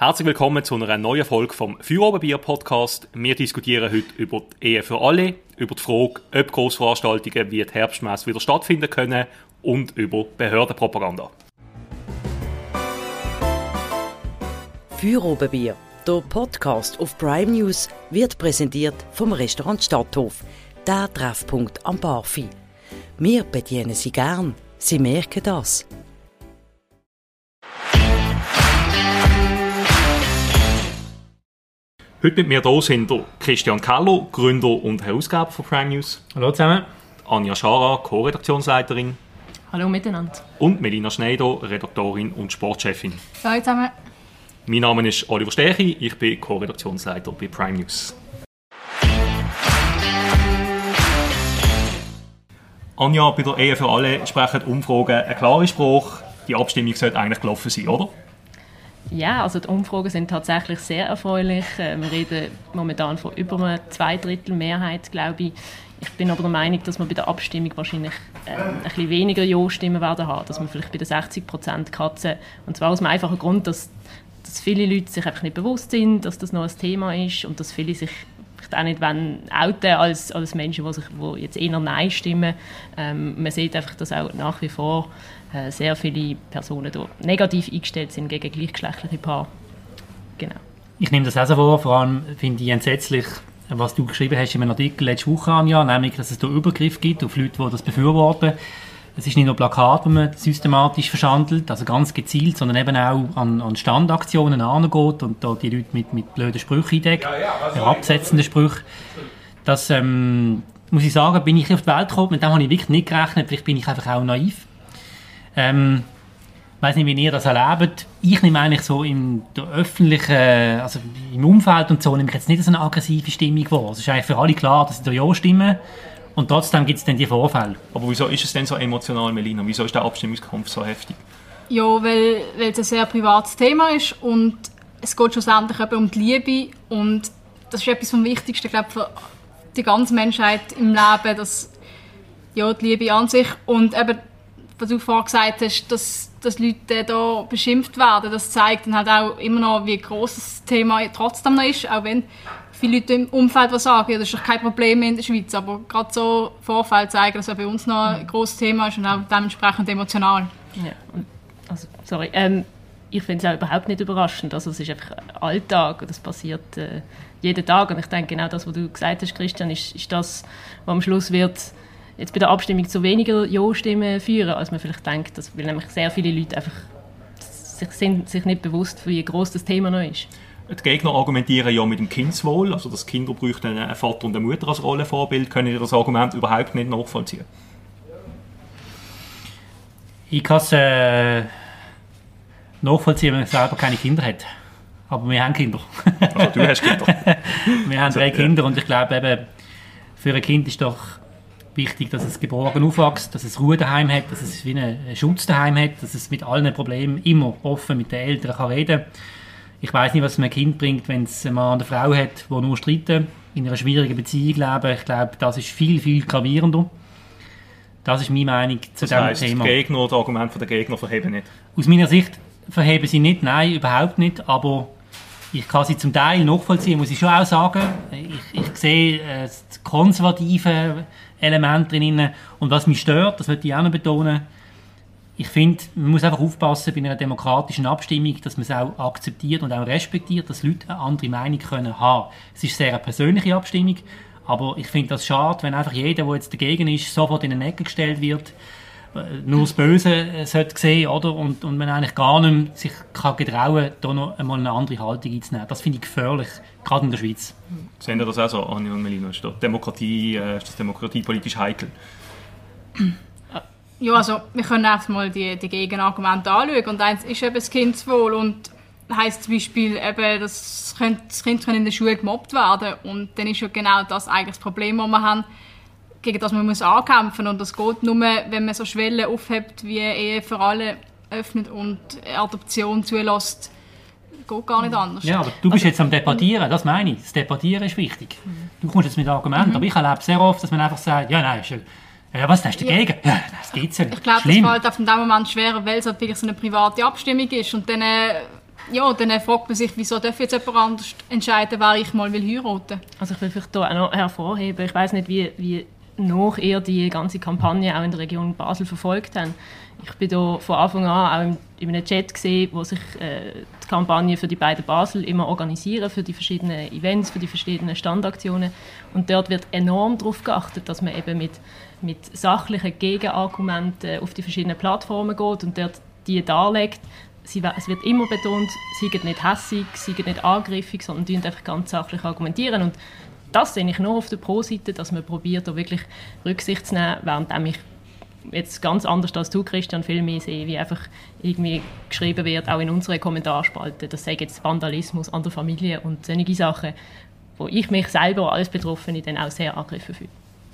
Herzlich willkommen zu einer neuen Folge vom Feuerobenbier Podcast. Wir diskutieren heute über die Ehe für alle, über die Frage, ob Großveranstaltungen wie die Herbstmesse wieder stattfinden können und über Behördenpropaganda. Feuerobenbier, der Podcast auf Prime News, wird präsentiert vom Restaurant Stadthof, der Treffpunkt am Barfi. Wir bedienen Sie gern. Sie merken das. Heute mit mir hier sind der Christian Keller, Gründer und Herausgeber von Prime News. Hallo zusammen. Anja Schara, Co-Redaktionsleiterin. Hallo miteinander. Und Melina Schneider, Redaktorin und Sportchefin. Hallo zusammen. Mein Name ist Oliver Stechi, ich bin Co-Redaktionsleiter bei Prime News. Anja, bei der Ehe für alle sprechen Umfragen einen klaren Spruch. Die Abstimmung sollte eigentlich gelaufen sein, oder? Ja, also die Umfragen sind tatsächlich sehr erfreulich. Äh, wir reden momentan von über einer Zweidrittel Mehrheit, glaube ich. Ich bin aber der Meinung, dass wir bei der Abstimmung wahrscheinlich äh, ein bisschen weniger Ja-Stimmen werden haben, dass wir vielleicht bei den 60 Prozent kratzen. Und zwar aus dem einfachen Grund, dass, dass viele Leute sich einfach nicht bewusst sind, dass das noch ein Thema ist und dass viele sich auch nicht wollen outen als, als Menschen, die, sich, die jetzt eher Nein stimmen. Ähm, man sieht einfach, dass auch nach wie vor äh, sehr viele Personen da negativ eingestellt sind gegen gleichgeschlechtliche Paare. Genau. Ich nehme das auch so vor, vor allem finde ich entsetzlich, was du geschrieben hast in einem Artikel letzte Woche, Anja, nämlich, dass es da Übergriff gibt auf Leute, die das befürworten. Es ist nicht nur Plakat, wo man systematisch verschandelt, also ganz gezielt, sondern eben auch an, an Standaktionen angeht und da die Leute mit, mit blöden Sprüchen eindeckt, herabsetzenden Sprüchen. Das, ähm, muss ich sagen, bin ich auf die Welt gekommen, mit dem habe ich wirklich nicht gerechnet, vielleicht bin ich einfach auch naiv. Ähm, ich weiß nicht, wie ihr das erlebt. Ich nehme eigentlich so in der öffentlichen, also im Umfeld und so, nehme ich jetzt nicht so eine aggressive Stimmung wahr. Es ist eigentlich für alle klar, dass sie da Ja stimmen. Und trotzdem gibt es dann die Vorfälle. Aber wieso ist es denn so emotional, Melina? Wieso ist der Abstimmungskampf so heftig? Ja, weil, weil es ein sehr privates Thema ist und es geht schlussendlich eben um die Liebe und das ist etwas vom Wichtigsten, glaube für die ganze Menschheit im Leben, dass ja, die Liebe an sich und eben was du vorhin gesagt hast, dass, dass Leute da beschimpft werden, das zeigt dann halt auch immer noch, wie groß das Thema trotzdem noch ist, auch wenn viele Leute im Umfeld was sagen, ja, das ist doch kein Problem in der Schweiz, aber gerade so Vorfälle zeigen, dass es bei uns noch ein großes Thema ist und auch dementsprechend emotional. Ja, also, sorry, ähm, ich finde es auch überhaupt nicht überraschend, also es ist einfach Alltag, das passiert äh, jeden Tag und ich denke genau das, was du gesagt hast, Christian, ist, ist das, was am Schluss wird jetzt bei der Abstimmung zu weniger Ja-Stimmen führen, als man vielleicht denkt, dass, weil nämlich sehr viele Leute einfach sich, sind sich nicht bewusst, wie groß das Thema noch ist. Die Gegner argumentieren ja mit dem Kindswohl, also dass Kinder bräuchten einen Vater und eine Mutter als Rollenvorbild. Können Sie das Argument überhaupt nicht nachvollziehen? Ich kann es äh, nachvollziehen, wenn man selber keine Kinder hat. Aber wir haben Kinder. Also du hast Kinder. wir haben drei Kinder und ich glaube eben, für ein Kind ist doch wichtig, dass es geborgen aufwächst, dass es Ruhe daheim hat, dass es wie einen Schutz daheim hat, dass es mit allen Problemen immer offen mit den Eltern kann reden Ich weiß nicht, was einem Kind bringt, wenn es einen Mann und eine Frau hat, die nur streiten, in einer schwierigen Beziehung leben. Ich glaube, das ist viel, viel gravierender. Das ist meine Meinung zu das diesem heisst, Thema. Die Gegner, das Argument der Gegner verheben nicht? Aus meiner Sicht verheben sie nicht, nein, überhaupt nicht, aber ich kann sie zum Teil nachvollziehen, muss ich schon auch sagen. Ich, ich sehe äh, das konservative Element drin. Und was mich stört, das möchte ich auch noch betonen, ich finde, man muss einfach aufpassen bei einer demokratischen Abstimmung, dass man es auch akzeptiert und auch respektiert, dass Leute eine andere Meinung können haben. Es ist sehr eine persönliche Abstimmung, aber ich finde das schade, wenn einfach jeder, der jetzt dagegen ist, sofort in eine Ecke gestellt wird, nur das Böse sollte sehen, oder? Und, und man eigentlich gar nicht mehr sich kann getrauen, da noch einmal eine andere Haltung einzunehmen. Das finde ich gefährlich, gerade in der Schweiz. Sehen Sie das auch so, Anja und Melina? Ist, Demokratie, äh, ist das Demokratie politisch heikel? Ja, also wir können einfach mal die, die Gegenargumente anschauen. Und eins ist eben das Kindeswohl und heisst zum Beispiel eben, dass das Kind in der Schule gemobbt werden Und dann ist ja genau das eigentlich das Problem, das wir haben, gegen das man muss ankämpfen und das geht nur, wenn man so Schwellen aufhebt, wie Ehe für alle öffnet und Adoption zulässt. Geht gar nicht anders. Ja, aber du bist also, jetzt am Debattieren, das meine ich. Das Debattieren ist wichtig. Du kommst jetzt mit Argumenten, mhm. aber ich erlebe sehr oft, dass man einfach sagt, ja, nein, ist ja, was hast du dagegen? Ja, ja das geht's ja nicht. Ich glaube, das fällt auf dem Moment schwerer, weil es halt wirklich so eine private Abstimmung ist und dann äh, ja, dann fragt man sich, wieso darf jetzt jemand anders entscheiden, wer ich mal will heiraten Also ich will vielleicht hier auch noch hervorheben, ich weiß nicht, wie, wie noch ihr die ganze Kampagne auch in der Region Basel verfolgt haben. Ich bin da von Anfang an auch in, in einem Chat gesehen, wo sich äh, die Kampagne für die beiden Basel immer organisieren, für die verschiedenen Events, für die verschiedenen Standaktionen. Und dort wird enorm darauf geachtet, dass man eben mit, mit sachlichen Gegenargumenten auf die verschiedenen Plattformen geht und dort die darlegt. Sie, es wird immer betont, sie sind nicht hässig, sie sind nicht angriffig, sondern einfach ganz sachlich argumentieren. Und das sehe ich nur auf der Pro-Seite, dass man probiert, da wirklich Rücksicht zu nehmen, während ich jetzt ganz anders als du, Christian, viel mehr sehe, wie einfach irgendwie geschrieben wird, auch in unserer Kommentarspalte, das sei jetzt Vandalismus an der Familie und solche Sachen, wo ich mich selber als Betroffene dann auch sehr angegriffen fühle.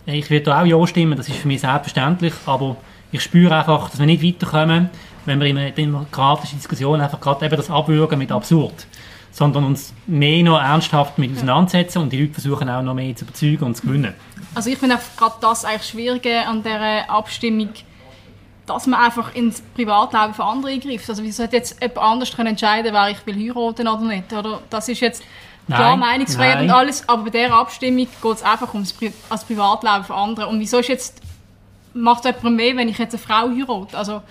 Ich würde da auch Ja stimmen, das ist für mich selbstverständlich, aber ich spüre einfach, dass wir nicht weiterkommen, wenn wir in einer demokratischen Diskussion einfach gerade eben das abwürgen mit absurd sondern uns mehr noch ernsthaft mit auseinandersetzen und die Leute versuchen auch noch mehr zu überzeugen und zu gewinnen. Also ich finde gerade das eigentlich Schwierige an dieser Abstimmung, dass man einfach ins Privatleben von anderen eingreift. Also wie sollte jetzt jemand anders können entscheiden, wer ich will heiraten oder nicht? Oder das ist jetzt klar Meinungsfreiheit und alles, aber bei dieser Abstimmung geht es einfach ums Pri das Privatleben von anderen. Und wieso ist jetzt, macht jemand mehr, wenn ich jetzt eine Frau heirate? Also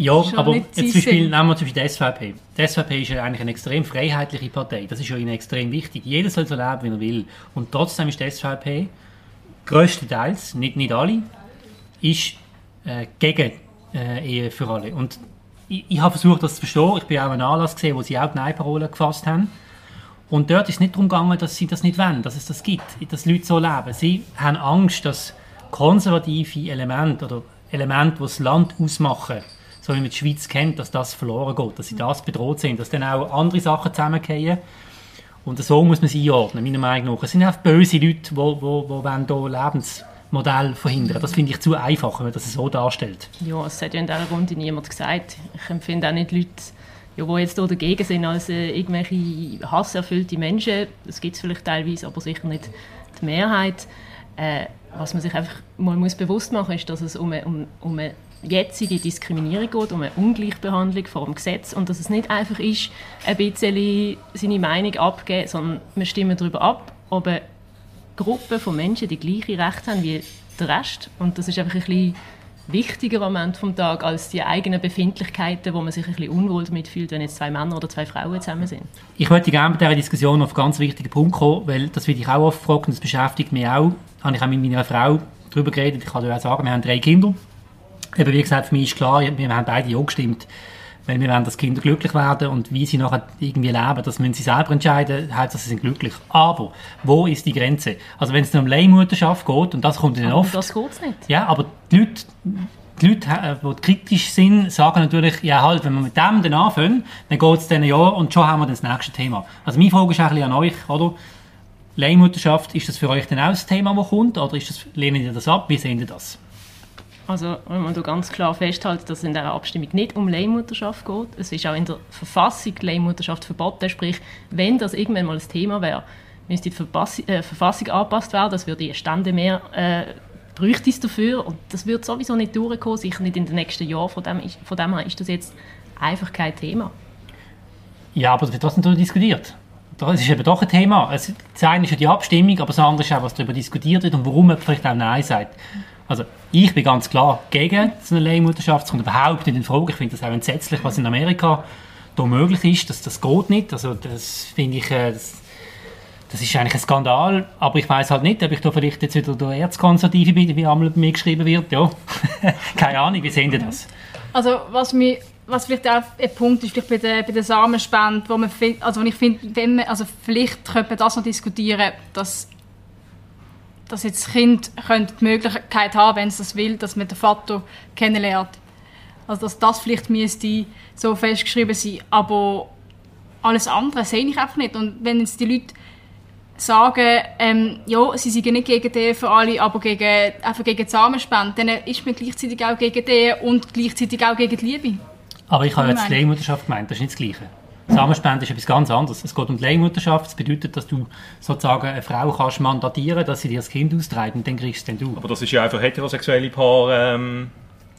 ja, aber jetzt zum Beispiel, nehmen wir zum Beispiel die SVP. Die SVP ist ja eigentlich eine extrem freiheitliche Partei. Das ist ja ihnen extrem wichtig. Jeder soll so leben, wie er will. Und trotzdem ist die SVP, größtenteils, nicht, nicht alle, ist äh, gegen äh, Ehe für alle. Und ich, ich habe versucht, das zu verstehen. Ich bin auch einen Anlass gesehen, wo sie auch die Nein-Parole gefasst haben. Und dort ist es nicht darum gegangen, dass sie das nicht wollen, dass es das gibt, dass Leute so leben. Sie haben Angst, dass konservative Elemente oder Elemente, die das Land ausmachen, so wie man die Schweiz kennt, dass das verloren geht, dass sie das bedroht sind, dass dann auch andere Sachen zusammengehen. Und so muss man sie einordnen, meiner Meinung nach. Es sind einfach böse Leute, die, die, die hier Lebensmodell verhindern. Das finde ich zu einfach, wenn man das so darstellt. Ja, es hat ja in dieser Runde niemand gesagt. Ich empfinde auch nicht Leute, ja, die jetzt hier dagegen sind, als äh, irgendwelche hasserfüllte Menschen. Das gibt es vielleicht teilweise, aber sicher nicht die Mehrheit. Äh, was man sich einfach mal muss bewusst machen muss, ist, dass es um, um, um eine jetzige Diskriminierung geht, um eine Ungleichbehandlung vor dem Gesetz und dass es nicht einfach ist, ein bisschen seine Meinung abgeben, sondern wir stimmen darüber ab, ob eine Gruppe von Menschen die gleiche Rechte haben wie der Rest und das ist einfach ein bisschen wichtiger Moment vom Tag als die eigenen Befindlichkeiten, wo man sich ein bisschen unwohl damit fühlt, wenn jetzt zwei Männer oder zwei Frauen zusammen sind. Ich möchte gerne mit dieser Diskussion auf einen ganz wichtigen Punkt kommen, weil das werde ich auch oft fragen, das beschäftigt mich auch. Da habe ich auch mit meiner Frau darüber geredet. Ich kann dir auch sagen, wir haben drei Kinder eben wie gesagt, für mich ist klar, wir haben beide ja gestimmt, weil wir wollen, dass Kinder glücklich werden und wie sie nachher irgendwie leben, das müssen sie selber entscheiden, heißt, dass sie sind glücklich. Aber wo ist die Grenze? Also wenn es nur um Leihmutterschaft geht, und das kommt dann oft... das geht's nicht. Ja, aber die Leute, die Leute, äh, die kritisch sind, sagen natürlich, ja halt, wenn wir mit dem dann anfangen, dann geht es dann ja und schon haben wir dann das nächste Thema. Also meine Frage ist eigentlich an euch, oder? Leihmutterschaft, ist das für euch dann auch das Thema, das kommt, oder ist das, lehnen ihr das ab? Wie sehen ihr das? Also wenn man da ganz klar festhält, dass es in dieser Abstimmung nicht um Leihmutterschaft geht. Es ist auch in der Verfassung Leihmutterschaft verboten. Sprich, wenn das irgendwann mal ein Thema wäre, müsste die Verfassung, äh, Verfassung angepasst werden. Das würde Stände mehr äh, bräuchte es dafür. Und das wird sowieso nicht durchkommen, sicher nicht in den nächsten Jahren. Von dem, von dem her ist das jetzt einfach kein Thema. Ja, aber es wird trotzdem darüber diskutiert. Das ist eben doch ein Thema. das eine ist ja die Abstimmung, aber das andere ist auch, was darüber diskutiert wird und warum man vielleicht auch Nein sagt. Also ich bin ganz klar gegen so eine Leihmutterschaft. Es kommt überhaupt nicht in Frage. Ich finde das auch entsetzlich, was in Amerika da möglich ist. Das, das geht nicht. Also das finde ich... Äh, das, das ist eigentlich ein Skandal, aber ich weiß halt nicht, ob ich da vielleicht jetzt wieder der Erzkonservative bin, wie einmal bei mir geschrieben wird. Ja, keine Ahnung, wie sehen Sie das? Also was mir was vielleicht auch ein Punkt ist, vielleicht bei der, bei der Samenspende, wo man also ich finde, also vielleicht könnte man das noch diskutieren, dass dass jetzt das Kind könnte die Möglichkeit haben, wenn es das will, dass man den Vater kennenlernt. Also dass das vielleicht müsste so festgeschrieben sein. Aber alles andere sehe ich einfach nicht. Und wenn jetzt die Leute sagen, ähm, ja, sie sind nicht gegen die für alle, aber gegen, einfach gegen Zusammenspende, dann ist man gleichzeitig auch gegen die und gleichzeitig auch gegen die Liebe. Aber ich habe jetzt die Leihmutterschaft gemeint, das ist nicht das Gleiche. Samenspende ist etwas ganz anderes. Es geht um die Leihmutterschaft. Das bedeutet, dass du sozusagen eine Frau kannst mandatieren, dass sie dir das Kind austreibt und dann kriegst du es dann du. Aber das ist ja einfach heterosexuelle Paar ähm,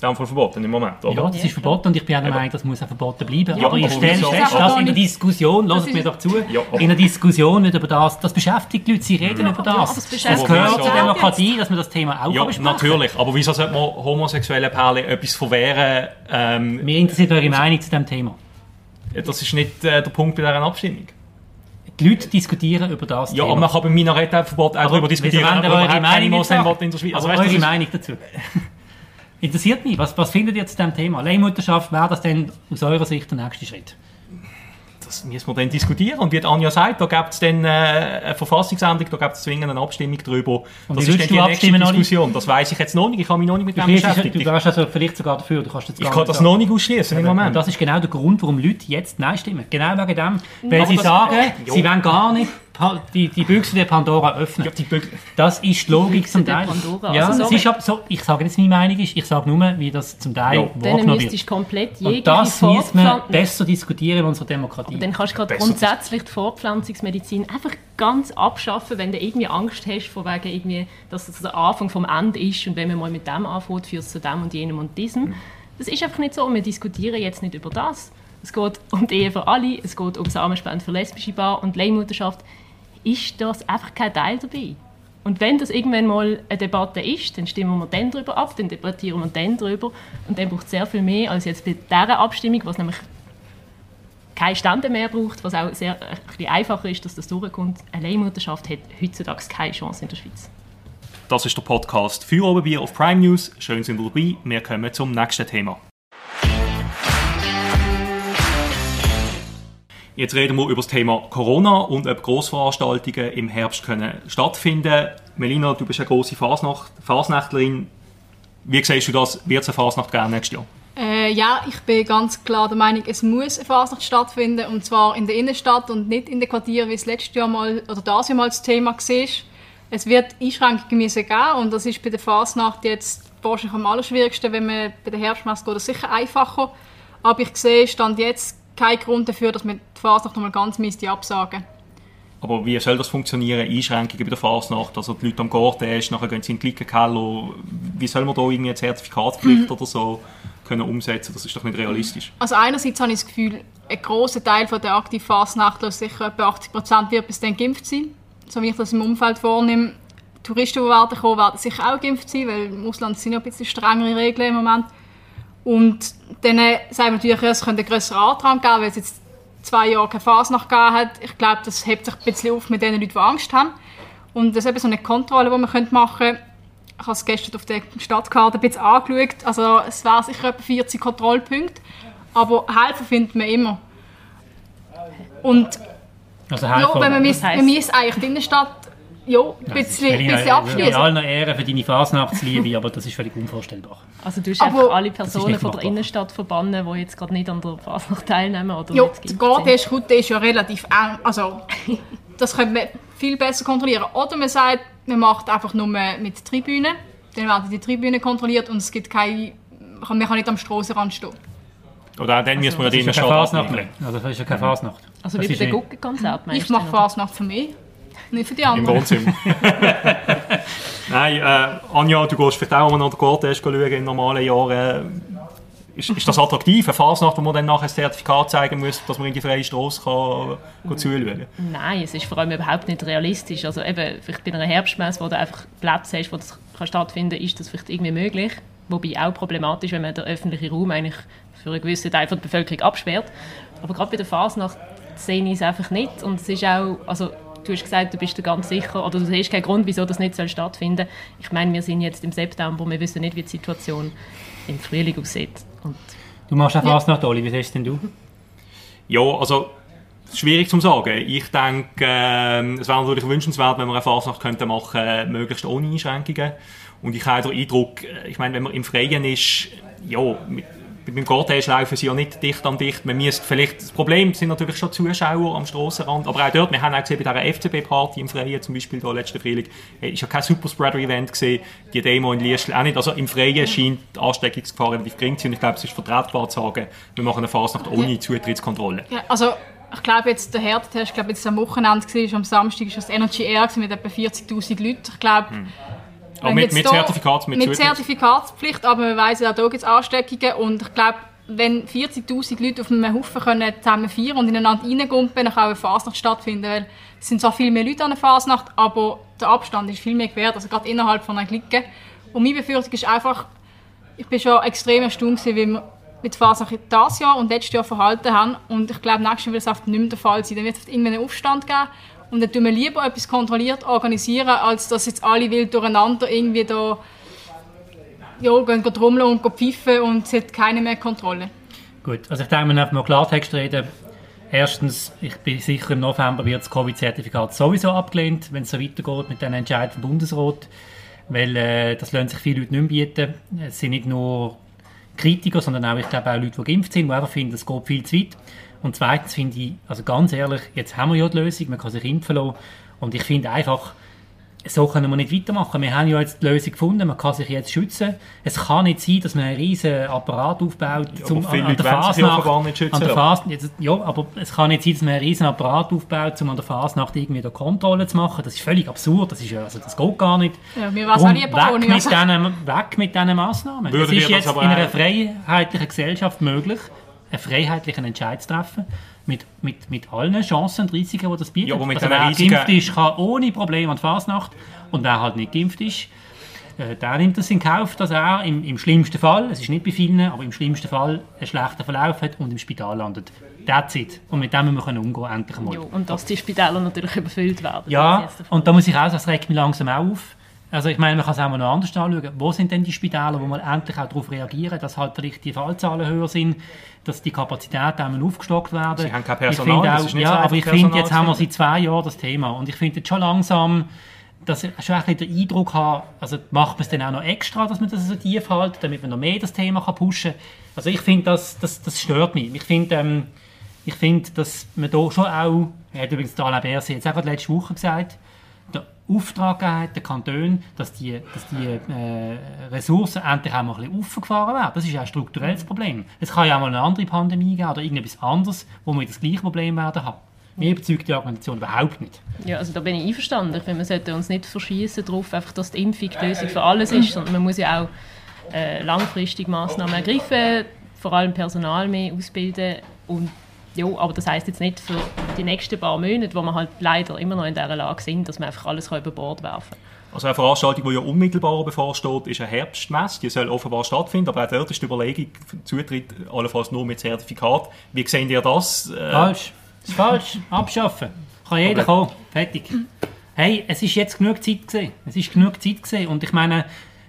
dem Fall verboten im Moment, oder? Ja, das ist verboten und ich bin auch der Meinung, das muss auch verboten bleiben. Ja, aber ich stelle fest, Das dass in der Diskussion, Das lasst ist- mir doch zu, Ja, in der Diskussion nicht über das, das beschäftigt die Leute, sie reden über Ja, aber das. es das beschäftigt gehört zur auch. Demokratie, dass man das Thema auch Ja, besprechen natürlich. Aber wieso sollte man homosexuellen Pärchen etwas verwehren? Ähm, Mir interessiert eure Meinung zu diesem Thema. Das ist nicht äh, der Punkt bei dieser Abstimmung. Die Leute diskutieren über das Ja, Thema. aber man kann beim Minarettenverbot auch darüber diskutieren, ob man keine Meinung in der Schweiz. Also, weißt, eure ist- Meinung dazu. Interessiert mich. Was, was findet ihr zu diesem Thema? Leihmutterschaft, wäre das denn aus eurer Sicht der nächste Schritt? Das müssen wir dann diskutieren. Und wie Anja sagt, da gibt es dann äh, eine Verfassungsänderung, da gibt es zwingend eine Abstimmung darüber. Und das ist dann die nächste? Diskussion. Das weiß ich jetzt noch nicht. Ich habe mich noch nicht mit dem beschäftigt. du wärst also vielleicht sogar dafür. Du kannst jetzt ich kann das noch nicht ausschließen im Und Moment. das ist genau der Grund, warum Leute jetzt Nein stimmen. Genau wegen dem. Weil Aber sie das- sagen, Jo. sie wollen gar nicht die, die Büchse der Pandora öffnen. Ja, die Das ist die Logik Büchse zum Teil. Pandora. Ja, Also ist ab, so, ich sage nicht, was meine Meinung ist, ich sage nur, wie das zum Teil Ja. Dann wahrgenommen wird. komplett Und jegliche das müssen wir Fortpflanzung... besser diskutieren in unserer Demokratie. Dann kannst du gerade grundsätzlich die Fortpflanzungsmedizin einfach ganz abschaffen, wenn du irgendwie Angst hast, von wegen irgendwie, dass das der Anfang vom Ende ist und wenn man mal mit dem anfängt, führt es zu dem und jenem und diesem. Das ist einfach nicht so. Wir diskutieren jetzt nicht über das. Es geht um die Ehe für alle, es geht um Samenspende für lesbische Paar und Leihmutterschaft. Ist das einfach kein Teil dabei? Und wenn das irgendwann mal eine Debatte ist, dann stimmen wir dann darüber ab, dann debattieren wir dann darüber. Und dann braucht es sehr viel mehr als jetzt bei dieser Abstimmung, was nämlich keine Stände mehr braucht, was auch sehr ein bisschen einfacher ist, dass das durchkommt. Eine Leihmutterschaft hat heutzutage keine Chance in der Schweiz. Das ist der Podcast für Oberbier auf Prime News. Schön sind ihr dabei. Wir kommen zum nächsten Thema. Jetzt reden wir über das Thema Corona und ob Grossveranstaltungen im Herbst können stattfinden. Melina, du bist eine große Fasnacht, Fasnächtlerin. Wie siehst du das? Wird es eine Fasnacht geben nächstes Jahr? Äh, ja, ich bin ganz klar der Meinung, es muss eine Fasnacht stattfinden und zwar in der Innenstadt und nicht in den Quartieren, wie es letztes Jahr mal oder das Jahr mal das Thema war. Es wird Einschränkungen müssen geben und das ist bei der Fasnacht jetzt wahrscheinlich am allerschwierigsten, wenn man bei der Herbstmesse geht, das sicher einfacher. Aber ich sehe stand jetzt keinen Grund dafür, dass man die Fasnacht nochmal ganz müsste absagen. Aber wie soll das funktionieren? Einschränkungen bei der Fasnacht, also die Leute am Garten ist, nachher gehen sie in den Glickenkeller. Wie soll man da irgendwie eine Zertifikatspflicht oder so können umsetzen? Das ist doch nicht realistisch. Also einerseits habe ich das Gefühl, ein grosser Teil von der aktiven Fasnachtler, sicher etwa 80 Prozent, wird bis dann geimpft sein. So wie ich das im Umfeld vornehme. Touristen, die werden kommen, werden sicher auch geimpft sein, weil im Ausland sind ja ein bisschen strengere Regeln im Moment. Und dann sagen wir natürlich, es könnte einen grösseren Andrang geben, weil es jetzt zwei Jahre keine Fasnacht gegeben hat. Ich glaube, das hebt sich ein bisschen auf mit den Leuten, die Angst haben. Und das ist eben so eine Kontrolle, die man machen könnte. Ich habe es gestern auf der Stadtkarte ein bisschen angeschaut. Also es wären sicher etwa 40 Kontrollpunkte. Aber helfen findet man immer. Und Also ja, helfen. wenn man Das mis, heisst- man mis eigentlich die Innenstadt ja, ein bisschen, Melina, bisschen in abschließen. aller Ehre für deine Fasnachtsliebe, aber das ist völlig unvorstellbar. Also du hast Aber- einfach alle Personen von der. Innenstadt verbannen, die jetzt gerade nicht an der Fasnacht teilnehmen oder Ja, sind. Gartenroute ist ja relativ eng. Also, das könnte man viel besser kontrollieren. Oder man sagt, man macht einfach nur mit Tribünen. Dann werden die Tribünen kontrolliert und es gibt keine... Man kann nicht am Strassenrand stehen. Oder auch dann müssen wir ja die Innenstadt. Also das ist ja keine Fasnacht. Also wie bei den nicht- Guggenkonzert meinst Ich mache Fasnacht für mich, nicht für die Im anderen. Wohnzimmer. Nein, äh, Anja, du gehst vielleicht auch mal nach der Garten schauen in normalen Jahren. Ist, ist das attraktiv, eine Fasnacht, wo man dann nachher ein Zertifikat zeigen muss, dass man in die freie Straße kann, kann zuschauen Nein, es ist vor allem überhaupt nicht realistisch. Also eben, vielleicht bei einer Herbstmesse, wo du einfach Plätze hast, wo das kann stattfinden kann, ist das vielleicht irgendwie möglich. Wobei auch problematisch, wenn man den öffentlichen Raum eigentlich für einen gewissen Teil der Bevölkerung absperrt. Aber gerade bei der Fasnacht sehe ich es einfach nicht. Und es ist auch, also du hast gesagt, du bist dir ganz sicher, oder du siehst keinen Grund, wieso das nicht soll stattfinden soll. Ich meine, wir sind jetzt im September, wir wissen nicht, wie die Situation im Frühling aussieht. Und Du machst auch Fasnacht, Oli, wie siehst denn du? Ja, also schwierig zu sagen. Ich denke, ähm, es wäre natürlich wünschenswert, wenn wir eine Fasnacht könnten machen, möglichst ohne Einschränkungen. Und ich habe den Eindruck, äh, ich meine, wenn man im Freien ist, ja, dem Garten laufen sie ja nicht dicht an dicht. Man müsste vielleicht, das Problem sind natürlich schon Zuschauer am Strassenrand, aber auch dort, wir haben auch gesehen, bei dieser FCB-Party im Freien zum Beispiel, da letzten Frühling, äh, ist ja kein Superspreader-Event gesehen, die Demo in Liestl auch nicht. Also im Freien scheint die Ansteckungsgefahr relativ gering zu sein und ich glaube, es ist vertretbar zu sagen, wir machen eine Fasnacht ohne Zutrittskontrolle. Ja, also ich glaube jetzt, der Härtetest, ich glaube jetzt am Wochenende war, am Samstag war das Energy Air mit etwa 40'000 Leuten. Ich glaube, Aber Wenn mit, mit Zertifikat, mit, mit. Zertifikatspflicht, aber man weiss ja, da gibt es Ansteckungen und ich glaube, wenn 40'000 Leute auf einem Haufen können zusammen feiern und ineinander reingumpen, dann kann auch eine Fasnacht stattfinden, weil es sind zwar viel mehr Leute an der Fasnacht, aber der Abstand ist viel mehr gewährt, also gerade innerhalb von einer Clique. Und meine Befürchtung ist einfach, ich bin schon extrem erstaunt wie wir mit Fasnacht dieses Jahr und letztes Jahr verhalten haben und ich glaube, nächstes Jahr wird es nicht mehr der Fall sein. Dann wird es irgendwann einen Aufstand geben und dann tun wir lieber etwas kontrolliert organisieren, als dass jetzt alle wild durcheinander irgendwie da ja, gehen trommeln und pfeifen und es hat keine mehr Kontrolle. Gut, also ich denke, wir müssen mal Klartext reden. Erstens, ich bin sicher, im November wird das Covid-Zertifikat sowieso abgelehnt, wenn es so weitergeht mit den Entscheid vom Bundesrat. Weil äh, das lassen sich viele Leute nicht bieten. Es sind nicht nur Kritiker, sondern auch, ich glaube, auch Leute, die geimpft sind, die einfach finden, es geht viel zu weit. Und zweitens finde ich, also ganz ehrlich, jetzt haben wir ja die Lösung, man kann sich impfen lassen. Und ich finde einfach, so können wir nicht weitermachen. Wir haben ja jetzt die Lösung gefunden, man kann sich jetzt schützen. Es kann nicht sein, dass man einen riesen Apparat aufbaut, zum, an der ja Fasnacht, nicht schützen an der. Fasnacht, jetzt, ja, aber es kann nicht sein, dass man einen riesen Apparat aufbaut, um an der Fasnacht irgendwie da Kontrolle zu machen. Das ist völlig absurd, das, ist also das geht gar nicht. Ja, mir war es Drum auch lieber weg, ohne. mit Also, diesen, weg mit diesen Massnahmen. Würde dir ist das jetzt in einer freiheitlichen Gesellschaft möglich, einen freiheitlichen Entscheid zu treffen, mit, mit, mit allen Chancen und Risiken, die das bietet. Ja, also wer Risiken- geimpft ist, kann ohne Probleme an die Fasnacht und wer halt nicht geimpft ist, äh, der nimmt das in Kauf, dass er im, im schlimmsten Fall, es ist nicht bei vielen, aber im schlimmsten Fall einen schlechten Verlauf hat und im Spital landet. That's it. Und mit dem müssen wir können umgehen, endlich einmal. Ja, und dass die Spitäler natürlich überfüllt werden. Ja, und da muss ich auch sagen, das regt mich langsam auch auf. Also ich meine, man kann es auch mal noch anders anschauen. Wo sind denn die Spitäler, wo man endlich auch darauf reagieren, dass halt die Fallzahlen höher sind, dass die Kapazitäten einmal aufgestockt werden. Sie haben kein Ich Personal, finde das auch, ist nicht ja, so aber ich finde, jetzt haben wir seit zwei Jahren das Thema und ich finde jetzt schon langsam, dass ich schon ein bisschen den Eindruck habe, also macht man es dann auch noch extra, dass man das so tief hält, damit man noch mehr das Thema kann pushen kann. Also ich finde, das, das, das stört mich. Ich finde, ähm, ich finde, dass man da schon auch, er hat übrigens Alain Berset jetzt auch gerade letzte Woche gesagt, Auftrag gegeben hat, den Kantonen, dass die, dass die äh, Ressourcen endlich auch mal ein bisschen aufgefahren werden. Das ist ja ein strukturelles Problem. Es kann ja auch mal eine andere Pandemie geben oder irgendetwas anderes, wo wir das gleiche Problem werden haben. Mir überzeugt die Organisation überhaupt nicht. Ja, also da bin ich einverstanden. Ich finde, wir sollten uns nicht verschießen darauf, einfach, dass die Impfung die Lösung für alles ist, sondern man muss ja auch äh, langfristig Massnahmen ergreifen, vor allem Personal mehr ausbilden und ja, aber das heißt jetzt nicht für die nächsten paar Monate, wo wir halt leider immer noch in dieser Lage sind, dass wir einfach alles über Bord werfen kann. Also eine Veranstaltung, die ja unmittelbar bevorsteht, ist eine Herbstmesse. Die soll offenbar stattfinden, aber auch dort ist die Überlegung, Zutritt allenfalls nur mit Zertifikat. Wie sehen ihr das? Äh, Falsch. Das ist falsch. Abschaffen. Kann jeder kommen. Fertig. Hey, es ist jetzt genug Zeit gesehen. Es ist genug Zeit gesehen. Und ich meine,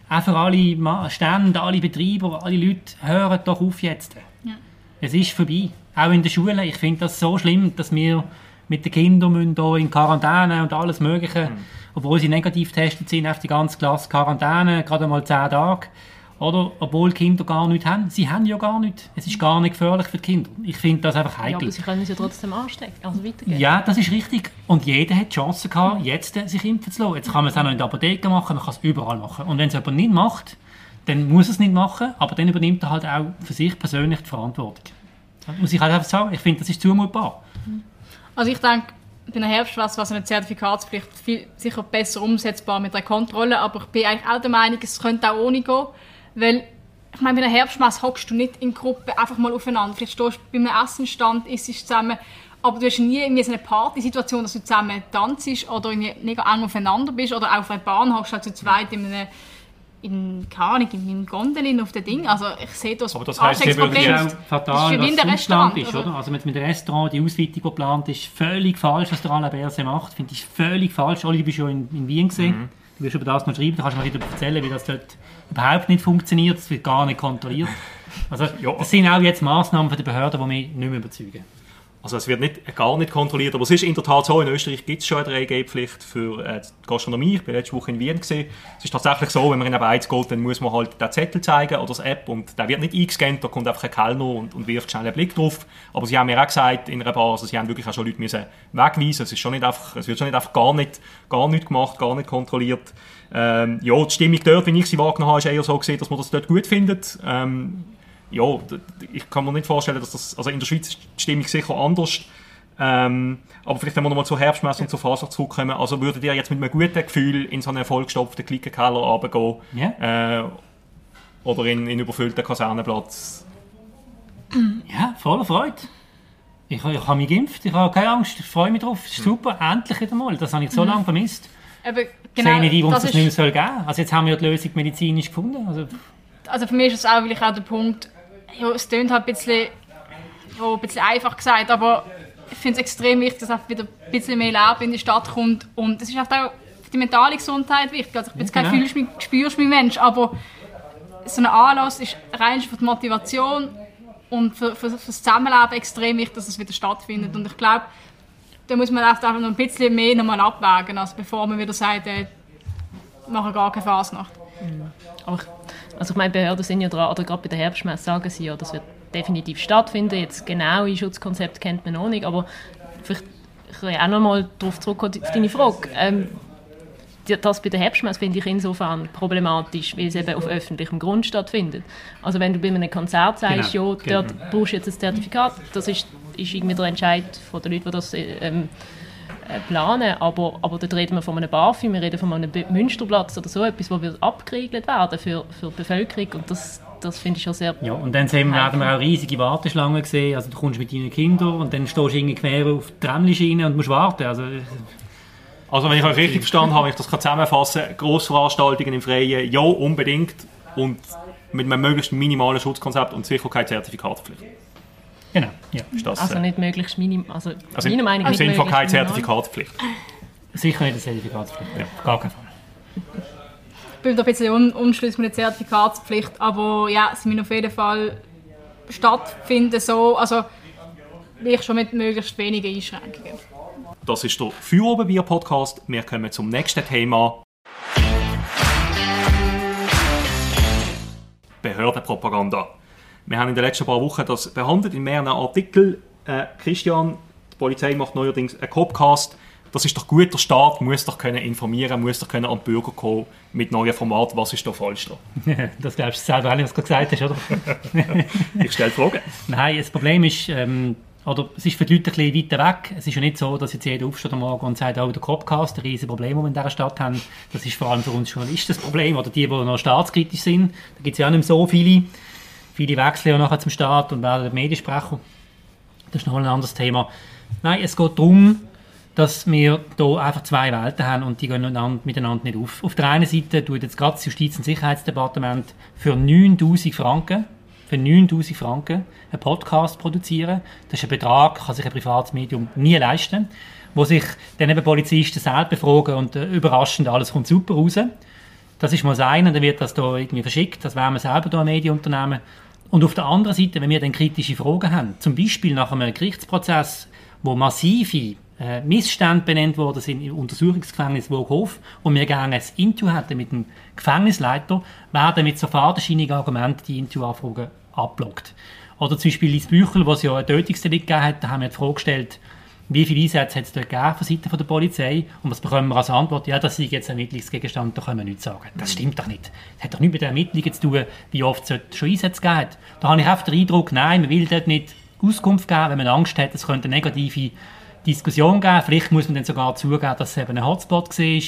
auch für alle Stände, alle Betreiber, alle Leute, hören doch auf jetzt. Es ist vorbei. Auch in der Schule. Ich finde das so schlimm, dass wir mit den Kindern müssen hier in Quarantäne und alles Mögliche, obwohl sie negativ getestet sind, auf die ganze Klasse Quarantäne, gerade mal 10 Tage. Oder, obwohl die Kinder gar nichts haben. Sie haben ja gar nichts. Es ist gar nicht gefährlich für die Kinder. Ich finde das einfach Ja, heikel. aber sie können es ja trotzdem anstecken, also weitergeben. Ja, das ist richtig. Und jeder hat die Chance gehabt, jetzt äh, sich impfen zu lassen. Jetzt kann man es auch noch in der Apotheke machen, man kann es überall machen. Und wenn es jemand nicht macht, dann muss er es nicht machen, aber dann übernimmt er halt auch für sich persönlich die Verantwortung. Das muss ich halt einfach sagen. Ich finde, das ist zumutbar. Also ich denke, bei einer so eine Zertifikatspflicht viel, sicher besser umsetzbar mit der Kontrolle, aber ich bin eigentlich auch der Meinung, es könnte auch ohne gehen, weil ich meine, bei einer Herbstmesse hockst du nicht in Gruppen einfach mal aufeinander. Vielleicht stehst du bei einem Essenstand, isst zusammen, aber du hast nie irgendwie so eine Partysituation, dass du zusammen tanzt oder irgendwie mega eng aufeinander bist oder auf einer Bahn hockst du halt zu zweit in einem in, keine Ahnung, in meinem Gondelin auf dem Ding. Also ich sehe das Aber das Das Ansteckungsproblem. ist auch fatal, Das ist was Restaurant, ist. also- Oder? Also mit, mit dem Restaurant, die Ausweitung, die geplant ist, völlig falsch, was der Alain Berset macht. Finde ich völlig falsch. Oli, du bist schon in, in Wien gesehen. Du wirst über das noch schreiben, da kannst du mir wieder erzählen, wie das dort überhaupt nicht funktioniert. Das wird gar nicht kontrolliert. Also, Ja. das sind auch jetzt Massnahmen von der Behörden, die mich nicht mehr überzeugen. Also es wird nicht, gar nicht kontrolliert, aber es ist in der Tat so, in Österreich gibt es schon eine 3G-Pflicht für äh, die Gastronomie. Ich war letzte Woche in Wien. Gewesen. Es ist tatsächlich so, wenn man in eine Beiz geht, dann muss man halt den Zettel zeigen oder das App und der wird nicht eingescannt, da kommt einfach ein Kellner und, und wirft schnell einen Blick drauf. Aber sie haben mir auch gesagt, in einer Bar, also sie haben wirklich auch schon Leute müssen wegweisen. Es, ist schon nicht einfach, es wird schon nicht einfach gar nicht, gar nicht gemacht, gar nicht kontrolliert. Ähm, ja, die Stimmung dort, wie ich sie wahrgenommen habe, ist eher so gesehen, dass man das dort gut findet. Ähm, ja, ich kann mir nicht vorstellen, dass das, also in der Schweiz ist die Stimmung sicher anders. Ähm, aber vielleicht, wenn wir nochmal zur Herbstmesse und zur Faser zurückkommen, also würdet ihr jetzt mit einem guten Gefühl in so einen vollgestopften Klickenkeller runtergehen? Ja. Äh, oder in, in überfüllten Kasernenplatz? Ja, voller Freude. Ich, ich habe mich geimpft, ich habe keine Angst, ich freue mich drauf. Es ist super, endlich wieder mal. Das habe ich so lange vermisst. Aber Ich genau, sehe nicht, warum es das nicht mehr soll geben Also jetzt haben wir ja die Lösung medizinisch gefunden. Also, also für mich ist es auch, weil ich auch der Punkt, ja, es klingt halt ein bisschen, ja, ein bisschen einfach gesagt, aber ich finde es extrem wichtig, dass wieder ein bisschen mehr Leben in die Stadt kommt und es ist auch für die mentale Gesundheit wichtig. Also ich bin jetzt kein Genau. fühlst spürst mich Mensch, aber so ein Anlass ist rein für die Motivation und für, für, für das Zusammenleben extrem wichtig, dass es wieder stattfindet und ich glaube, da muss man einfach noch ein bisschen mehr nochmal abwägen, also bevor man wieder sagt, äh, machen gar keine Fasnacht. Aber ich, also ich meine, Behörden sind ja dran, oder gerade bei der Herbstmesse sagen sie ja, das wird definitiv stattfinden. Jetzt genaue Schutzkonzept kennt man noch nicht, aber vielleicht kann ich auch noch mal darauf zurückkommen, auf deine Frage. Ähm, das bei der Herbstmesse finde ich insofern problematisch, weil es eben auf öffentlichem Grund stattfindet. Also wenn du bei einem Konzert sagst, Genau, ja, dort brauchst du jetzt ein Zertifikat, das ist, ist irgendwie der Entscheid von den Leuten, die das äh, ähm, äh, planen, aber, aber dort reden wir von einem BAFI, wir reden von einem Münsterplatz oder so etwas, wo wird abgeriegelt werden für, für die Bevölkerung und das, das finde ich schon sehr... ja, und dann sehen wir, werden wir auch riesige Warteschlangen sehen. Also du kommst mit deinen Kindern und dann stehst du irgendwie quer auf die Tramschiene und musst warten. Also, Also wenn ich euch richtig verstanden habe, ich das kann zusammenfassen Grossveranstaltungen im Freien, ja, unbedingt. Und mit einem möglichst minimalen Schutzkonzept und Sicherheitszertifikatspflicht. Genau, ja. Ist das, Also äh, nicht möglichst minim... Also, also meiner im, Meinung im nicht Sinne von keine. Zertifikatspflicht. Sicher nicht eine Zertifikatspflicht. Ja. Gar keinen Fall. Ich bin da ein bisschen un unschlüssig mit der Zertifikatspflicht, aber ja, es müssen auf jeden Fall stattfinden, so, also ich schon mit möglichst wenigen Einschränkungen. Das ist der Feuerobenbier-Podcast. Wir kommen zum nächsten Thema. Behördenpropaganda. Wir haben in den letzten paar Wochen das behandelt in mehreren Artikeln. Äh, Christian, die Polizei macht neuerdings einen Copcast. Das ist doch gut, der Staat muss doch können informieren, muss doch können an die Bürger kommen mit neuen Formaten. Was ist da falsch dran? das glaubst du selber nicht, was du gesagt hast, oder? Ich stelle Fragen. Nein, das Problem ist, ähm, oder es ist für die Leute ein bisschen weiter weg. Es ist ja nicht so, dass jetzt jeder aufsteht am Morgen und sagt, oh, der Copcast, ein riesiges Problem, das wir in dieser Stadt haben. Das ist vor allem für uns Journalisten das Problem, oder die, die noch staatskritisch sind. Da gibt es ja auch nicht so viele. Viele wechseln ja nachher zum Staat und werden Mediensprecher. Das ist noch ein anderes Thema. Nein, es geht darum, dass wir hier einfach zwei Welten haben und die gehen einander- miteinander nicht auf. Auf der einen Seite tut jetzt gerade das Justiz- und Sicherheitsdepartement für 9000 Franken, für 9000 Franken einen Podcast produzieren. Das ist ein Betrag, kann sich ein privates Medium nie leisten, wo sich dann eben Polizisten selbst befragen und äh, überraschend alles kommt super raus. Das ist mal das eine, dann wird das da irgendwie verschickt, das wären wir selber da ein Medienunternehmen. Und auf der anderen Seite, wenn wir dann kritische Fragen haben, zum Beispiel nach einem Gerichtsprozess, wo massive äh, Missstände benannt worden sind im Untersuchungsgefängnis Woghof und wir gerne ein Interview hatten mit dem Gefängnisleiter, werden mit so fadenscheinigen Argumenten die Interviewanfragen abblockt. Oder zum Beispiel Lies Büchel, es ja ein Tötungsdelikt gegeben hat, da haben wir die Frage gestellt, wie viele Einsätze hat es dort gegeben von Seiten der Polizei? Und was bekommen wir als Antwort? Ja, das sei jetzt ein Ermittlungsgegenstand, da können wir nichts sagen. Das stimmt doch nicht. Das hat doch nichts mit den Ermittlungen zu tun, wie oft es schon Einsätze gegeben hat. Da habe ich oft den Eindruck, nein, man will dort nicht Auskunft geben, wenn man Angst hat, es könnte eine negative Diskussion geben. Vielleicht muss man dann sogar zugeben, dass es eben ein Hotspot war.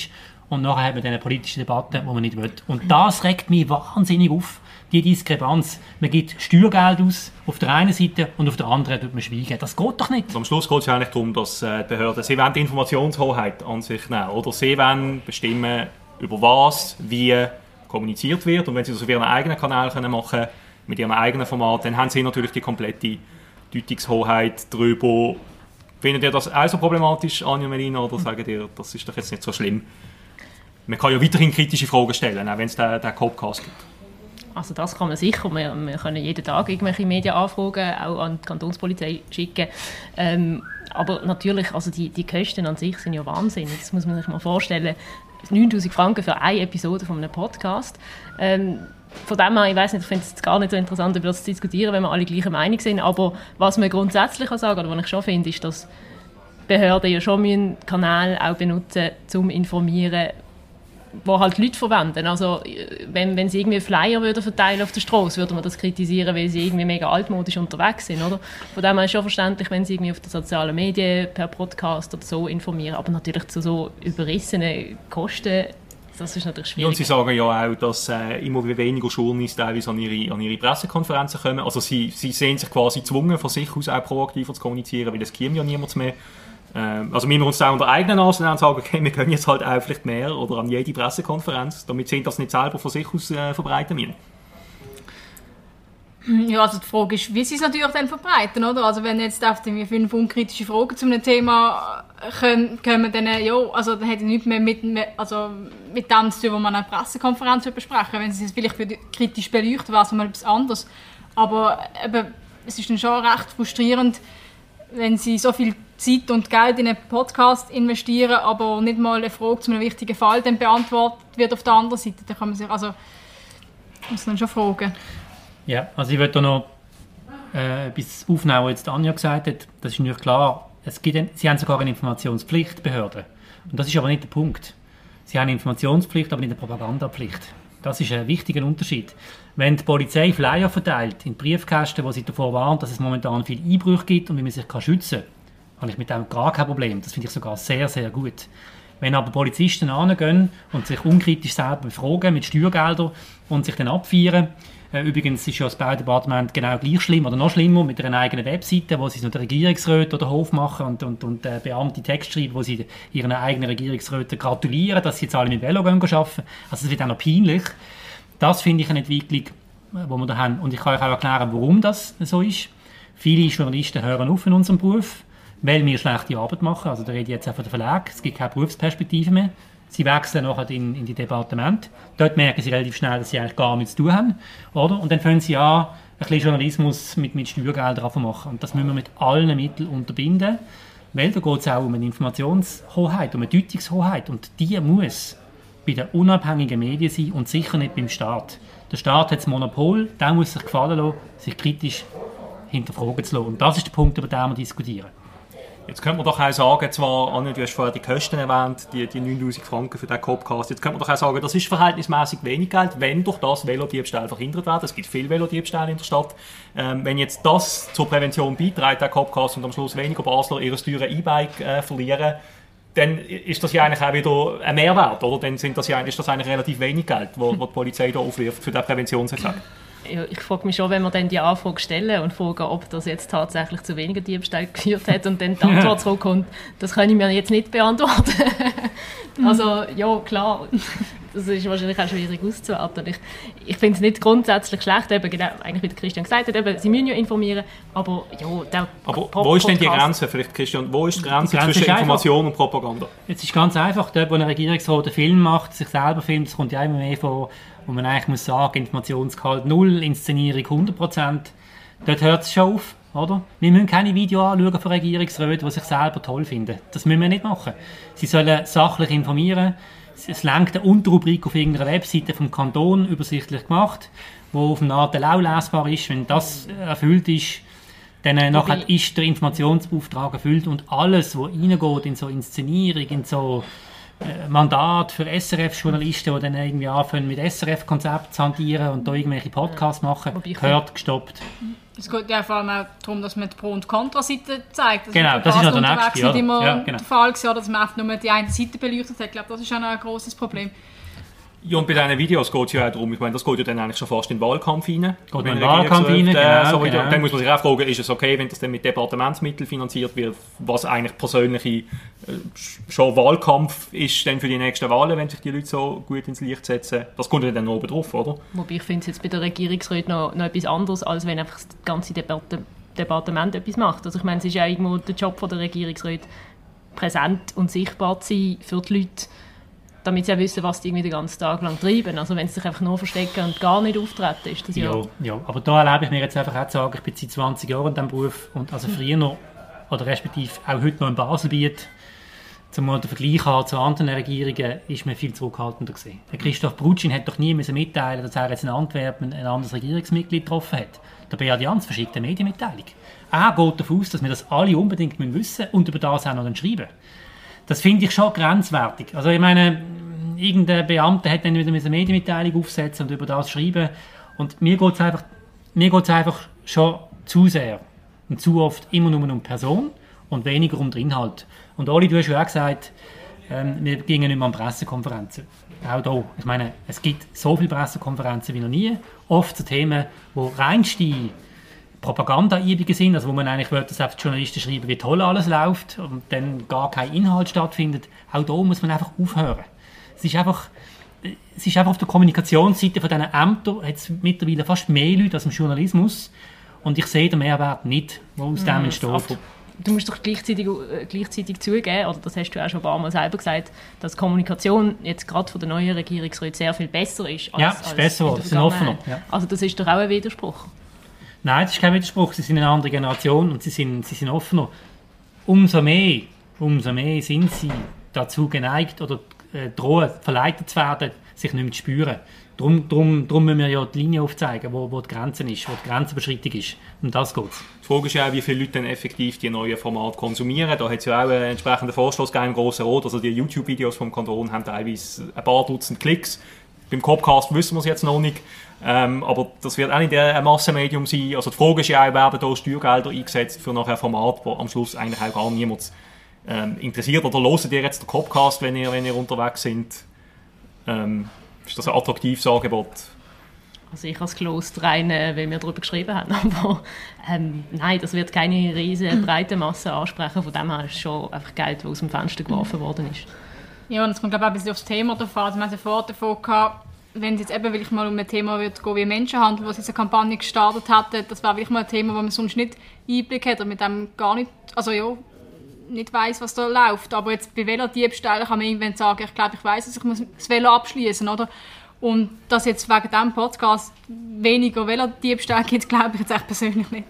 Und nachher haben wir dann eine politische Debatte, die man nicht will. Und das regt mich wahnsinnig auf, die Diskrepanz. Man gibt Steuergeld aus auf der einen Seite und auf der anderen tut man schweigen. Das geht doch nicht. Und am Schluss geht es ja eigentlich darum, dass äh, die Behörden, sie die Informationshoheit an sich nehmen, oder? Sie wollen bestimmen, über was, wie kommuniziert wird. Und wenn sie das auf ihren eigenen Kanal können mit ihrem eigenen Format, dann haben sie natürlich die komplette Deutungshoheit darüber. Findet ihr das auch so problematisch, Anja Melina, oder sagt ihr, das ist doch jetzt nicht so schlimm? Man kann ja weiterhin kritische Fragen stellen, auch wenn es den, den Copcast gibt. Also das kann man sicher. Wir, wir können jeden Tag irgendwelche Medienanfragen auch an die Kantonspolizei schicken. Ähm, aber natürlich, also die, die Kosten an sich sind ja wahnsinnig. Das muss man sich mal vorstellen. 9000 Franken für eine Episode von einem Podcast. Ähm, von dem her, ich weiß nicht, ich finde es gar nicht so interessant, über das zu diskutieren, wenn wir alle gleicher Meinung sind. Aber was man grundsätzlich kann sagen, oder was ich schon finde, ist, dass Behörden ja schon einen Kanal auch benutzen, zum informieren, wo halt Leute verwenden. Also wenn, wenn sie irgendwie Flyer würden verteilen auf der Straße, würde man das kritisieren, weil sie irgendwie mega altmodisch unterwegs sind, oder? Von dem her ist schon verständlich, wenn sie irgendwie auf den sozialen Medien per Podcast oder so informieren, aber natürlich zu so überrissenen Kosten das ist natürlich schwierig. Ja, und Sie sagen ja auch, dass äh, immer weniger Journalisten teilweise an ihre, an ihre Pressekonferenzen kommen. Also sie, sie sehen sich quasi gezwungen, von sich aus auch proaktiver zu kommunizieren, weil es käme ja niemand mehr. Ähm, also müssen wir uns auch unter eigenen Nase und sagen, okay, wir können jetzt halt auch vielleicht mehr oder an jede Pressekonferenz, damit sie das nicht selber von sich aus äh, verbreiten müssen. Ja, also die Frage ist, wie sie es natürlich dann verbreiten, oder? Also wenn jetzt auf die fünf unkritische Fragen zu einem Thema kommen, kommen dann, ja, also dann hätte ich nichts mehr mit, also mit dem zu tun, was man an einer Pressekonferenz besprechen Wenn sie es vielleicht kritisch beleuchten, wäre es mal etwas anderes. Aber eben, es ist dann schon recht frustrierend, wenn sie so viel Zeit und Geld in einen Podcast investieren, aber nicht mal eine Frage zu einem wichtigen Fall dann beantwortet wird auf der anderen Seite. Da kann man sich, also, muss man schon fragen. Ja, also ich würde noch äh, aufnehmen, was jetzt Anja gesagt hat. Das ist natürlich klar. Es gibt, sie haben sogar eine Informationspflicht, Behörden. Und das ist aber nicht der Punkt. Sie haben eine Informationspflicht, aber nicht eine Propagandapflicht. Das ist ein wichtiger Unterschied. Wenn die Polizei Flyer verteilt in Briefkästen, wo sie davor warnt, dass es momentan viel Einbrüche gibt und wie man sich schützen kann, habe ich mit dem gar kein Problem. Das finde ich sogar sehr, sehr gut. Wenn aber Polizisten angehen und sich unkritisch selber befragen mit Steuergeldern und sich dann abfeiern, äh, übrigens ist ja das Baudepartement genau gleich schlimm oder noch schlimmer mit einer eigenen Webseite, wo sie es noch der oder Hof machen und, und, und äh, Beamte Text schreiben, wo sie ihren eigenen Regierungsräten gratulieren, dass sie jetzt alle mit Velo gehen arbeiten. Also das wird auch noch peinlich. Das finde ich eine Entwicklung, äh, wo wir da haben. Und ich kann euch auch erklären, warum das so ist. Viele Journalisten hören auf in unserem Beruf, weil wir schlechte Arbeit machen. Also da rede ich jetzt auch von der Verlag. Es gibt keine Berufsperspektive mehr. Sie wechseln nachher in, in die Departement. Dort merken sie relativ schnell, dass sie eigentlich gar nichts zu tun haben. Oder? Und dann fangen sie an, ein bisschen Journalismus mit, mit Steuergeldern zu machen. Und das müssen wir mit allen Mitteln unterbinden, weil da geht es auch um eine Informationshoheit, um eine Deutungshoheit. Und die muss bei den unabhängigen Medien sein und sicher nicht beim Staat. Der Staat hat das Monopol, der muss sich gefallen lassen, sich kritisch hinterfragen zu lassen. Und das ist der Punkt, über den wir diskutieren. Jetzt könnte man doch auch sagen, zwar, Anne, du hast vorher die Kosten erwähnt, die, die 9000 Franken für den Copcast, jetzt könnte man doch auch sagen, das ist verhältnismäßig wenig Geld, wenn durch das Velodiebstahl verhindert werden. Es gibt viel Velodiebstahl in der Stadt. Ähm, wenn jetzt das zur Prävention beiträgt, der Copcast, und am Schluss weniger Basler ihre teure E-Bike äh, verlieren, dann ist das ja eigentlich auch wieder ein Mehrwert, oder? Dann sind das ja, ist das eigentlich relativ wenig Geld, wo die Polizei da aufwirft für den Präventionseffekt ich frage mich schon, wenn wir dann die Anfrage stellen und fragen, ob das jetzt tatsächlich zu weniger Diebstahl geführt hat und dann die Antwort zurückkommt, das kann ich mir jetzt nicht beantworten. also ja, klar, das ist wahrscheinlich auch schwierig auszuwerten. Ich, ich finde es nicht grundsätzlich schlecht, eben genau, eigentlich wie Christian gesagt hat, eben, sie müssen ja informieren, aber ja, der Aber wo ist denn die Grenze, vielleicht Christian, wo ist die Grenze, die Grenze zwischen Information einfach, und Propaganda? Jetzt ist ganz einfach, dort wo ein Regierungsrat einen Film macht, sich selber filmt, das kommt ja immer mehr von wo man eigentlich muss sagen, Informationsgehalt 0, Inszenierung 100%, dort hört es schon auf. Oder? Wir müssen keine Videos anschauen von Regierungsräten, die sich selber toll finden. Das müssen wir nicht machen. Sie sollen sachlich informieren. Es lenkt eine Unterrubrik auf irgendeiner Webseite vom Kanton übersichtlich gemacht, wo auf eine Art auch lesbar ist. Wenn das erfüllt ist, dann äh, nachher ist der Informationsauftrag erfüllt und alles, was reingeht in so Inszenierung, in so Mandat für SRF-Journalisten, die dann irgendwie anfangen mit SRF-Konzept zu hantieren und da irgendwelche Podcasts machen, gehört gestoppt. Es geht ja vor allem auch darum, dass man die Pro- und Kontra-Seite zeigt. Das genau, das ist ja der nächste. nicht immer ja, genau. der Fall gewesen, dass man einfach nur die eine Seite beleuchtet hat. Ich glaube, das ist auch ein großes Problem. Ja, und bei diesen Videos geht es ja auch darum, ich meine, das geht ja dann eigentlich schon fast in den Wahlkampf rein. Geht in den Wahlkampf rein, genau, so genau. Dann muss man sich auch fragen, ist es okay, wenn das dann mit Departementsmitteln finanziert wird, was eigentlich persönliche äh, schon Wahlkampf ist dann für die nächsten Wahlen, wenn sich die Leute so gut ins Licht setzen. Das kommt ja dann oben drauf, oder? Wobei ich finde es jetzt bei der Regierungsräten noch, noch etwas anderes, als wenn einfach das ganze Departe Departement etwas macht. Also ich meine, es ist ja irgendwo der Job von der Regierungsräte, präsent und sichtbar zu sein für die Leute damit sie auch wissen, was die irgendwie den ganzen Tag lang treiben. Also wenn sie sich einfach nur verstecken und gar nicht auftreten, ist das ja... Ja, ja. aber da erlebe ich mir jetzt einfach auch zu sagen, ich bin seit 20 Jahren in diesem Beruf und also früher noch, oder respektive auch heute noch im Baselbiet, zum den Vergleich haben zu anderen Regierungen, ist man viel zurückhaltender gewesen. Der Christoph Brutschin hat doch nie müssen mitteilen, dass er jetzt in Antwerpen ein anderes Regierungsmitglied getroffen hat. Der Beat Jans verschickt eine Medienmitteilung. Er geht davon aus, dass wir das alle unbedingt wissen müssen und über das auch noch schreiben. Das finde ich schon grenzwertig. Also ich meine, irgendein Beamter hat dann wieder eine Medienmitteilung aufsetzen und über das schreiben. Und mir geht es einfach, einfach schon zu sehr und zu oft immer nur um Person und weniger um den Inhalt. Und Oli, du hast ja auch gesagt, ähm, wir gingen nicht mehr an Pressekonferenzen. Auch hier. Ich meine, es gibt so viele Pressekonferenzen wie noch nie. Oft zu Themen, wo reinste Propagandaübungen sind, also wo man eigentlich will, dass die Journalisten schreiben, wie toll alles läuft und dann gar kein Inhalt stattfindet. Auch hier muss man einfach aufhören. Es ist einfach, es ist einfach auf der Kommunikationsseite von diesen Ämtern hat es mittlerweile fast mehr Leute als im Journalismus und ich sehe den Mehrwert nicht, der aus dem entsteht du musst doch gleichzeitig, äh, gleichzeitig zugeben, oder das hast du auch schon ein paar Mal selber gesagt, dass Kommunikation jetzt gerade von der neuen Regierungsräte sehr viel besser ist. Als, ja, ist besser geworden, sind offener. Ja. Also das ist doch auch ein Widerspruch. Nein, das ist kein Widerspruch, sie sind eine andere Generation und sie sind, sie sind offener. Umso mehr, umso mehr sind sie dazu geneigt oder äh, drohen, verleitet zu werden, sich nicht mehr zu spüren. Darum, darum, darum müssen wir ja die Linie aufzeigen, wo, wo die Grenze ist, wo die Grenzüberschreitung ist. Um das geht Die Frage ist ja auch, wie viele Leute dann effektiv die neuen Formate konsumieren. Da hat es ja auch einen entsprechenden Vorstoß gegeben im Grossen Rot. Also die YouTube-Videos vom Kanton haben teilweise ein paar Dutzend Klicks. Beim Copcast wissen wir es jetzt noch nicht. Ähm, aber das wird auch nicht ein Massenmedium sein. Also die Frage ist ja auch, werden da Steuergelder eingesetzt für nachher ein Format, wo am Schluss eigentlich auch gar niemand ähm, interessiert. Oder hört ihr jetzt den Copcast, wenn ihr, wenn ihr unterwegs seid? Ähm, ist das ein attraktives Angebot? Also ich als gelost rein, äh, weil wir darüber geschrieben haben, aber ähm, nein, das wird keine riesige breite Masse ansprechen, von dem her ist es schon einfach Geld, das aus dem Fenster geworfen worden ist. Ja, und es kommt glaube ich ein bisschen aufs Thema davon, also wir ja vorher davon gehabt, wenn es jetzt eben wirklich mal um ein Thema wird gehen wie Menschenhandel, wo sie eine Kampagne gestartet hatten, das wäre wirklich mal ein Thema, wo man sonst nicht Einblick hat und mit dem gar nicht, also ja, nicht weiß, was da läuft. Aber jetzt bei Velodiebstählen kann man irgendwann sagen, ich glaube, ich weiß, dass ich muss das Velo abschließen, oder? Und dass jetzt wegen diesem Podcast weniger Velodiebstähle gibt, glaube ich jetzt echt persönlich nicht.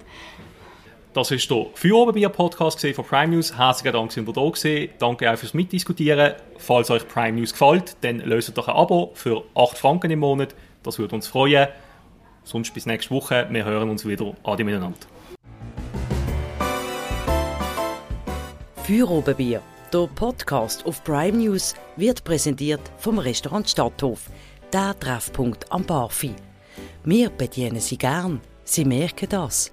Das war der Feuerobenbier-Podcast von Prime News. Herzlichen Dank, dass ihr da gewesen. Danke auch fürs Mitdiskutieren. Falls euch Prime News gefällt, dann löst doch ein Abo für 8 Franken im Monat. Das würde uns freuen. Sonst bis nächste Woche. Wir hören uns wieder. Adi miteinander. Feuerobenbier, der Podcast auf Prime News, wird präsentiert vom Restaurant Stadthof, der Treffpunkt am Barfi. Wir bedienen Sie gern, Sie merken das.